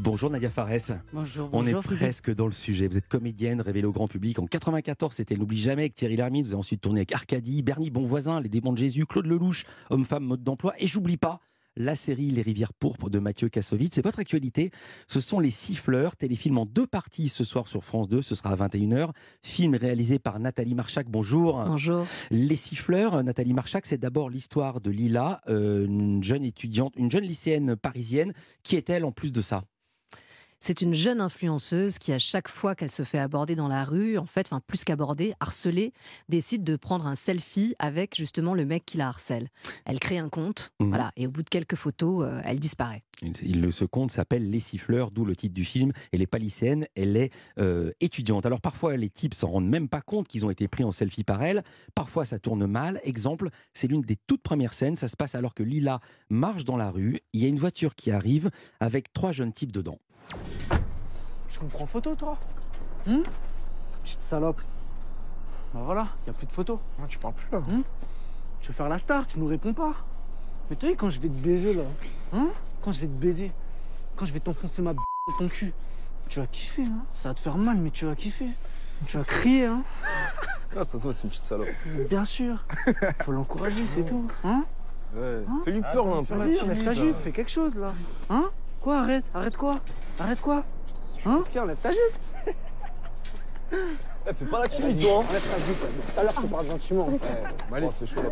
Bonjour Nadia Fares. Bonjour, On est bonjour, presque dans le sujet. Vous êtes comédienne, révélée au grand public. En 94, c'était N'oublie jamais avec Thierry Lhermitte. Vous avez ensuite tourné avec Arcadie, Bernie Bonvoisin, Les Démons de Jésus, Claude Lelouch, Homme-Femme, Mode d'emploi. Et j'oublie pas la série Les Rivières Pourpres de Mathieu Kassovitz. C'est votre actualité. Ce sont Les Siffleurs, téléfilm en deux parties ce soir sur France 2. Ce sera à 21h. Film réalisé par Nathalie Marchak. Bonjour. Bonjour. Les Siffleurs, Nathalie Marchak, c'est d'abord l'histoire de Lila, euh, une jeune étudiante, une jeune lycéenne parisienne. Qui est-elle en plus de ça? C'est une jeune influenceuse qui, à chaque fois qu'elle se fait aborder dans la rue, en fait, enfin plus qu'aborder, harceler, décide de prendre un selfie avec justement le mec qui la harcèle. Elle crée un compte, Mhm. voilà, et au bout de quelques photos, euh, elle disparaît. Il, ce conte s'appelle Les Siffleurs, d'où le titre du film. Elle n'est pas lycéenne, elle est euh, étudiante. Alors parfois, les types s'en rendent même pas compte qu'ils ont été pris en selfie par elle. Parfois, ça tourne mal. Exemple, c'est l'une des toutes premières scènes. Ça se passe alors que Lila marche dans la rue. Il y a une voiture qui arrive avec trois jeunes types dedans. Je me prends photo, toi Hum Petite salope. Bah voilà, y a plus de photos. Non, tu parles plus là. Tu veux faire la star, tu nous réponds pas. Mais tu sais, quand je vais te baiser, là, hein Quand je vais te baiser, quand je vais t'enfoncer ma b dans ton cul, tu vas kiffer, hein Ça va te faire mal, mais tu vas kiffer. Tu vas crier, hein Ah, ça se voit, c'est une petite salope. Bien sûr. Faut l'encourager, c'est tout. Hein Ouais. Hein Fais-lui peur là un peu. Vas-y, lève ta jupe, fais quelque chose, là. Hein Quoi, arrête Arrête quoi Arrête quoi Hein Qu'est-ce qu'il y a Lève ta jupe? Eh, fais pas la timide, toi. hein. Enlève ta jupe. Tout à l'heure, tu parles gentiment. Oh, c'est chaud là.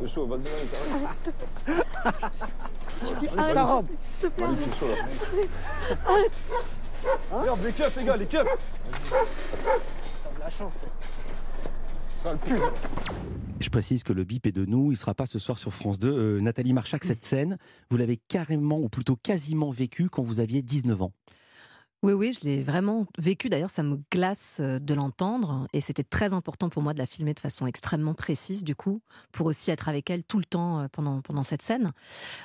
C'est chaud, vas-y, vas-y. Enlève ta robe. Allez, c'est chaud là. Regarde les keufs, les gars, les keufs. La chance. Sale pute. Je précise que le bip est de nous, il ne sera pas ce soir sur France 2. Euh, Nathalie Marchak, cette scène, vous l'avez carrément, ou plutôt quasiment vécue quand vous aviez 19 ans. Oui, oui, je l'ai vraiment vécu. D'ailleurs, ça me glace euh, de l'entendre. Et c'était très important pour moi de la filmer de façon extrêmement précise, du coup, pour aussi être avec elle tout le temps euh, pendant, pendant cette scène.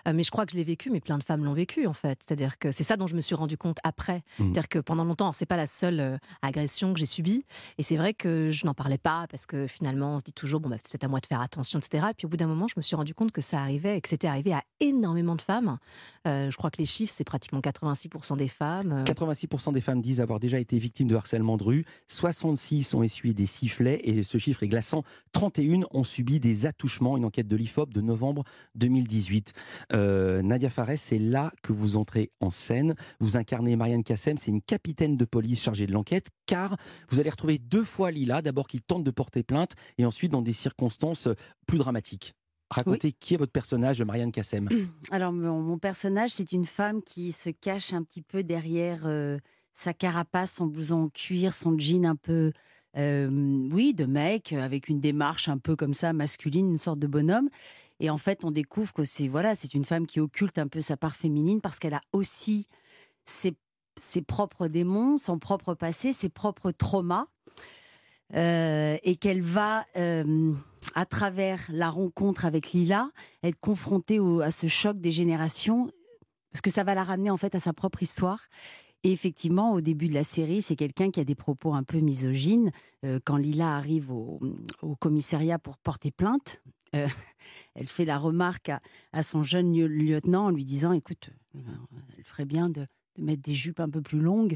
Euh, mais je crois que je l'ai vécu, mais plein de femmes l'ont vécu, en fait. C'est-à-dire que c'est ça dont je me suis rendu compte après. Mmh. C'est-à-dire que pendant longtemps, c'est pas la seule agression que j'ai subie. Et c'est vrai que je n'en parlais pas parce que finalement, on se dit toujours, bon, bah, c'est peut-être à moi de faire attention, etc. Et puis au bout d'un moment, je me suis rendu compte que ça arrivait et que c'était arrivé à énormément de femmes. Je crois que les chiffres, c'est pratiquement 86% des femmes. 86 46% des femmes disent avoir déjà été victimes de harcèlement de rue, 66 ont essuyé des sifflets et ce chiffre est glaçant. 31 ont subi des attouchements, une enquête de l'IFOP de novembre 2018. Euh, Nadia Fares, c'est là que vous entrez en scène. Vous incarnez Marianne Kassem, c'est une capitaine de police chargée de l'enquête car vous allez retrouver deux fois Lila, d'abord qui tente de porter plainte et ensuite dans des circonstances plus dramatiques. Racontez qui est votre personnage, Marianne Kassem? Alors, mon, mon personnage, c'est une femme qui se cache un petit peu derrière euh, sa carapace, son blouson en cuir, son jean un peu, euh, oui, de mec, avec une démarche un peu comme ça, masculine, une sorte de bonhomme. Et en fait, on découvre que c'est voilà, c'est une femme qui occulte un peu sa part féminine parce qu'elle a aussi ses, ses propres démons, son propre passé, ses propres traumas. Euh, et qu'elle va, euh, à travers la rencontre avec Lila, être confrontée à ce choc des générations, parce que ça va la ramener en fait à sa propre histoire. Et effectivement, au début de la série, c'est quelqu'un qui a des propos un peu misogynes. Euh, quand Lila arrive au, commissariat pour porter plainte, euh, elle fait la remarque à, son jeune lieu- lieutenant en lui disant "Écoute, euh, elle ferait bien de mettre des jupes un peu plus longues."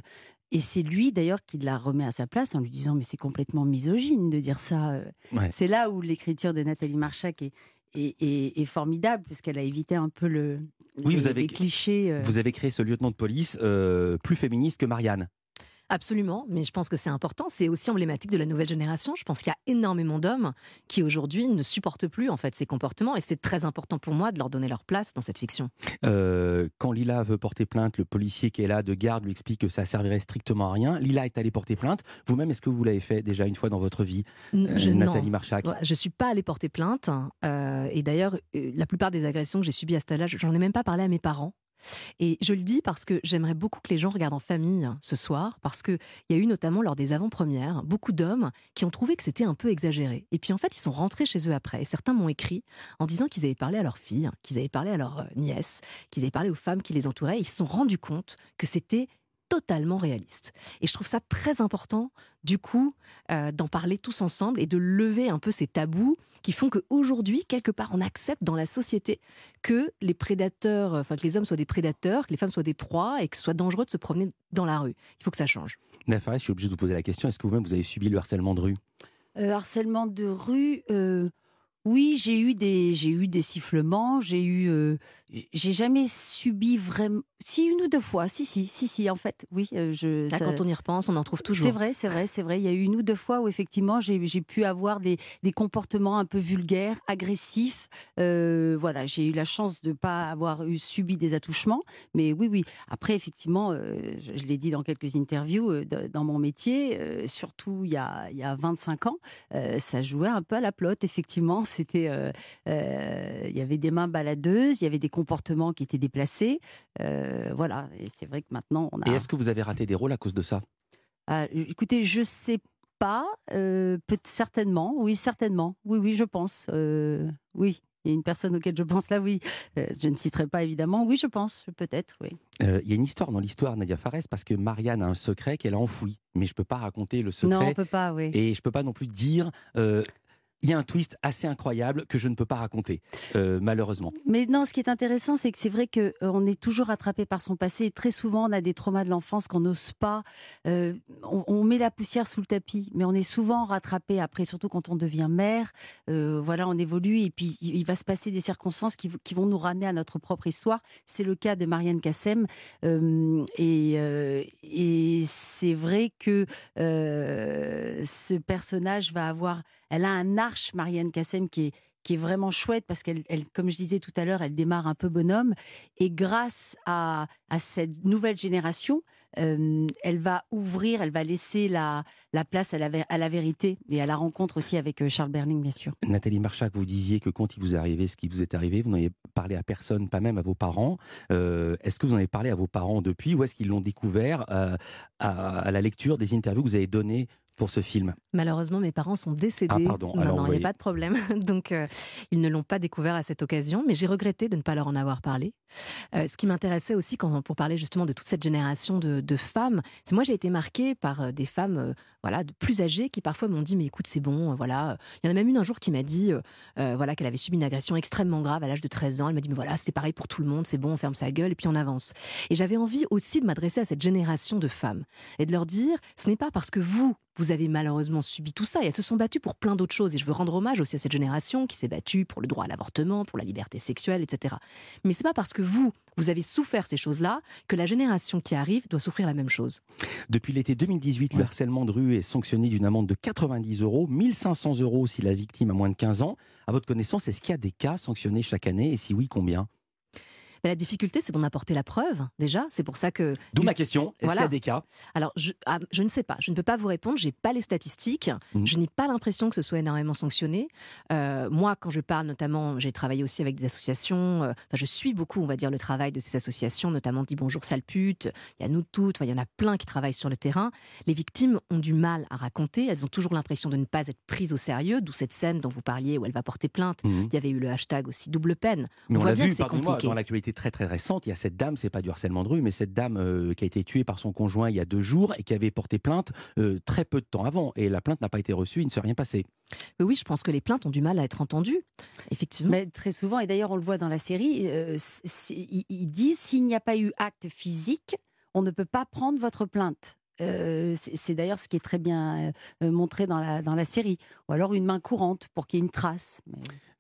Et c'est lui d'ailleurs qui la remet à sa place en lui disant "Mais c'est complètement misogyne de dire ça." euh. Ouais. C'est là où l'écriture de Nathalie Marchak est, est, est- est formidable, puisqu'elle a évité un peu le, Oui, les, vous avez- les clichés. euh. Vous avez créé ce lieutenant de police euh, plus féministe que Marianne. Absolument, mais je pense que c'est important. C'est aussi emblématique de la nouvelle génération. Je pense qu'il y a énormément d'hommes qui aujourd'hui ne supportent plus en fait ces comportements, et c'est très important pour moi de leur donner leur place dans cette fiction. Euh, quand Lila veut porter plainte, le policier qui est là de garde lui explique que ça servirait strictement à rien. Lila est allée porter plainte. Vous-même, est-ce que vous l'avez fait déjà une fois dans votre vie, euh, Je- non. Nathalie Marchak? Je suis pas allée porter plainte. euh, et d'ailleurs, la plupart des agressions que j'ai subies à cet âge-là, j'en ai même pas parlé à mes parents. Et je le dis parce que j'aimerais beaucoup que les gens regardent en famille hein, ce soir, parce qu'il y a eu notamment lors des avant-premières beaucoup d'hommes qui ont trouvé que c'était un peu exagéré. Et puis en fait, ils sont rentrés chez eux après. Et certains m'ont écrit en disant qu'ils avaient parlé à leur fille, qu'ils avaient parlé à leur euh, nièce, qu'ils avaient parlé aux femmes qui les entouraient. Et ils se sont rendus compte que c'était totalement réaliste. Et je trouve ça très important, du coup, euh, d'en parler tous ensemble et de lever un peu ces tabous qui font qu'aujourd'hui, quelque part, on accepte dans la société que les prédateurs, enfin que les hommes soient des prédateurs, que les femmes soient des proies et que ce soit dangereux de se promener dans la rue. Il faut que ça change. Nafares, je suis obligé de vous poser la question, est-ce que vous-même vous avez subi le harcèlement de rue? Euh, Harcèlement de rue, euh, oui, j'ai eu des, j'ai eu des sifflements, j'ai eu, euh, j'ai jamais subi vraiment. Si une ou deux fois, si si si si en fait, oui. Euh, je, ça... Quand on y repense, on en trouve toujours. C'est vrai, c'est vrai, c'est vrai. Il y a eu une ou deux fois où effectivement j'ai, pu avoir des, des, comportements un peu vulgaires, agressifs. Euh, voilà, j'ai eu la chance de pas avoir eu subi des attouchements, mais oui oui. Après effectivement, je, je l'ai dit dans quelques interviews, dans mon métier, surtout il y a il y a 25 ans, ça jouait un peu à la plotte effectivement c'était, euh, euh, il y avait des mains baladeuses, il y avait des comportements qui étaient déplacés. Euh, voilà, et c'est vrai que maintenant on a. Et est-ce que vous avez raté des rôles à cause de ça? Ah, Écoutez, je sais pas, certainement, oui, certainement, oui, oui, je pense, oui. Il y a une personne auquel je pense là, oui. je ne citerai pas évidemment. Oui, je pense, peut-être, oui. il y a une histoire dans l'histoire, Nadia Fares, parce que Marianne a un secret qu'elle a enfoui. Mais je ne peux pas raconter le secret. Non, on peut pas, oui. Et je ne peux pas non plus dire il y a un twist assez incroyable que je ne peux pas raconter, euh, malheureusement. Mais non, ce qui est intéressant, c'est que c'est vrai qu'on euh, est toujours attrapé par son passé. Très souvent, on a des traumas de l'enfance qu'on n'ose pas. Euh, on, met la poussière sous le tapis, mais on est souvent rattrapé après, surtout quand on devient mère. voilà, on évolue et puis il va se passer des circonstances qui, vont nous ramener à notre propre histoire. C'est le cas de Marianne Kassem. et c'est vrai que ce personnage va avoir elle a un arche, Marianne Kassem, qui est, qui est vraiment chouette parce qu'elle, comme je disais tout à l'heure, elle démarre un peu bonhomme. Et grâce à, cette nouvelle génération, euh, elle va ouvrir, elle va laisser la, la place à la, vérité et à la rencontre aussi avec euh, Charles Berling, bien sûr. Nathalie Marchac, vous disiez que quand il vous est arrivé ce qui vous est arrivé, vous n'avez parlé à personne, pas même à vos parents. Euh, est-ce que vous en avez parlé à vos parents depuis ou est-ce qu'ils l'ont découvert à, la lecture des interviews que vous avez données pour ce film Malheureusement, mes parents sont décédés. Ah, pardon. Non, non, il n'y a pas de problème. Donc, euh, ils ne l'ont pas découvert à cette occasion, mais j'ai regretté de ne pas leur en avoir parlé. Euh, ce qui m'intéressait aussi, quand, pour parler justement de toute cette génération de, femmes, c'est moi j'ai été marquée par euh, des femmes voilà, de plus âgées qui parfois m'ont dit Mais écoute, c'est bon, voilà. Il y en a même une un jour qui m'a dit voilà, qu'elle avait subi une agression extrêmement grave à l'âge de 13 ans. Elle m'a dit Mais voilà, c'est pareil pour tout le monde, c'est bon, on ferme sa gueule et puis on avance. Et j'avais envie aussi de m'adresser à cette génération de femmes et de leur dire Ce n'est pas parce que vous, vous avez malheureusement subi tout ça et elles se sont battues pour plein d'autres choses. Et je veux rendre hommage aussi à cette génération qui s'est battue pour le droit à l'avortement, pour la liberté sexuelle, etc. Mais c'est pas parce que vous, vous avez souffert ces choses-là que la génération qui arrive doit souffrir la même chose. Depuis l'été 2018, le harcèlement de rue est sanctionné d'une amende de 90 euros, 1500 euros si la victime a moins de 15 ans. À votre connaissance, est-ce qu'il y a des cas sanctionnés chaque année? Et si oui, combien? La difficulté, c'est d'en apporter la preuve, déjà. C'est pour ça que. D'où ma question. Est-ce qu'il y a des cas? Alors, ah, je, ne sais pas. Je ne peux pas vous répondre. Je n'ai pas les statistiques. Mmh. Je n'ai pas l'impression que ce soit énormément sanctionné. Euh, moi, quand je parle, notamment, j'ai travaillé aussi avec des associations. Euh, je suis beaucoup, on va dire, le travail de ces associations, notamment Dis Bonjour Sale Pute. Il y a nous toutes. il y en a plein qui travaillent sur le terrain. Les victimes ont du mal à raconter. Elles ont toujours l'impression de ne pas être prises au sérieux. D'où cette scène dont vous parliez où elle va porter plainte. Mmh. Il y avait eu le hashtag aussi double peine. Mais on, voit bien que c'est compliqué. dans l'actualité très très récente, il y a cette dame, c'est pas du harcèlement de rue, mais cette dame euh, qui a été tuée par son conjoint il y a deux jours et qui avait porté plainte euh, très peu de temps avant. Et la plainte n'a pas été reçue, il ne s'est rien passé. oui, je pense que les plaintes ont du mal à être entendues, effectivement. Mais très souvent, et d'ailleurs on le voit dans la série, euh, il dit s'il n'y a pas eu acte physique, on ne peut pas prendre votre plainte. C'est d'ailleurs ce qui est très bien montré dans la, dans la série. Ou alors une main courante pour qu'il y ait une trace.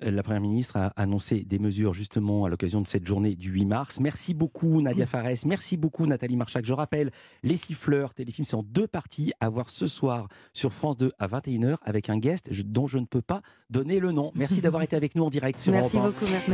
Euh, la Première ministre a annoncé des mesures justement à l'occasion de cette journée du 8 mars. Merci beaucoup Nadia Fares, merci beaucoup Nathalie Marchac. Je rappelle, Les Siffleurs, téléfilm, c'est en deux parties à voir ce soir sur France 2 à 21h avec un guest dont je ne peux pas donner le nom. Merci d'avoir été avec nous en direct sur Merci beaucoup. Merci.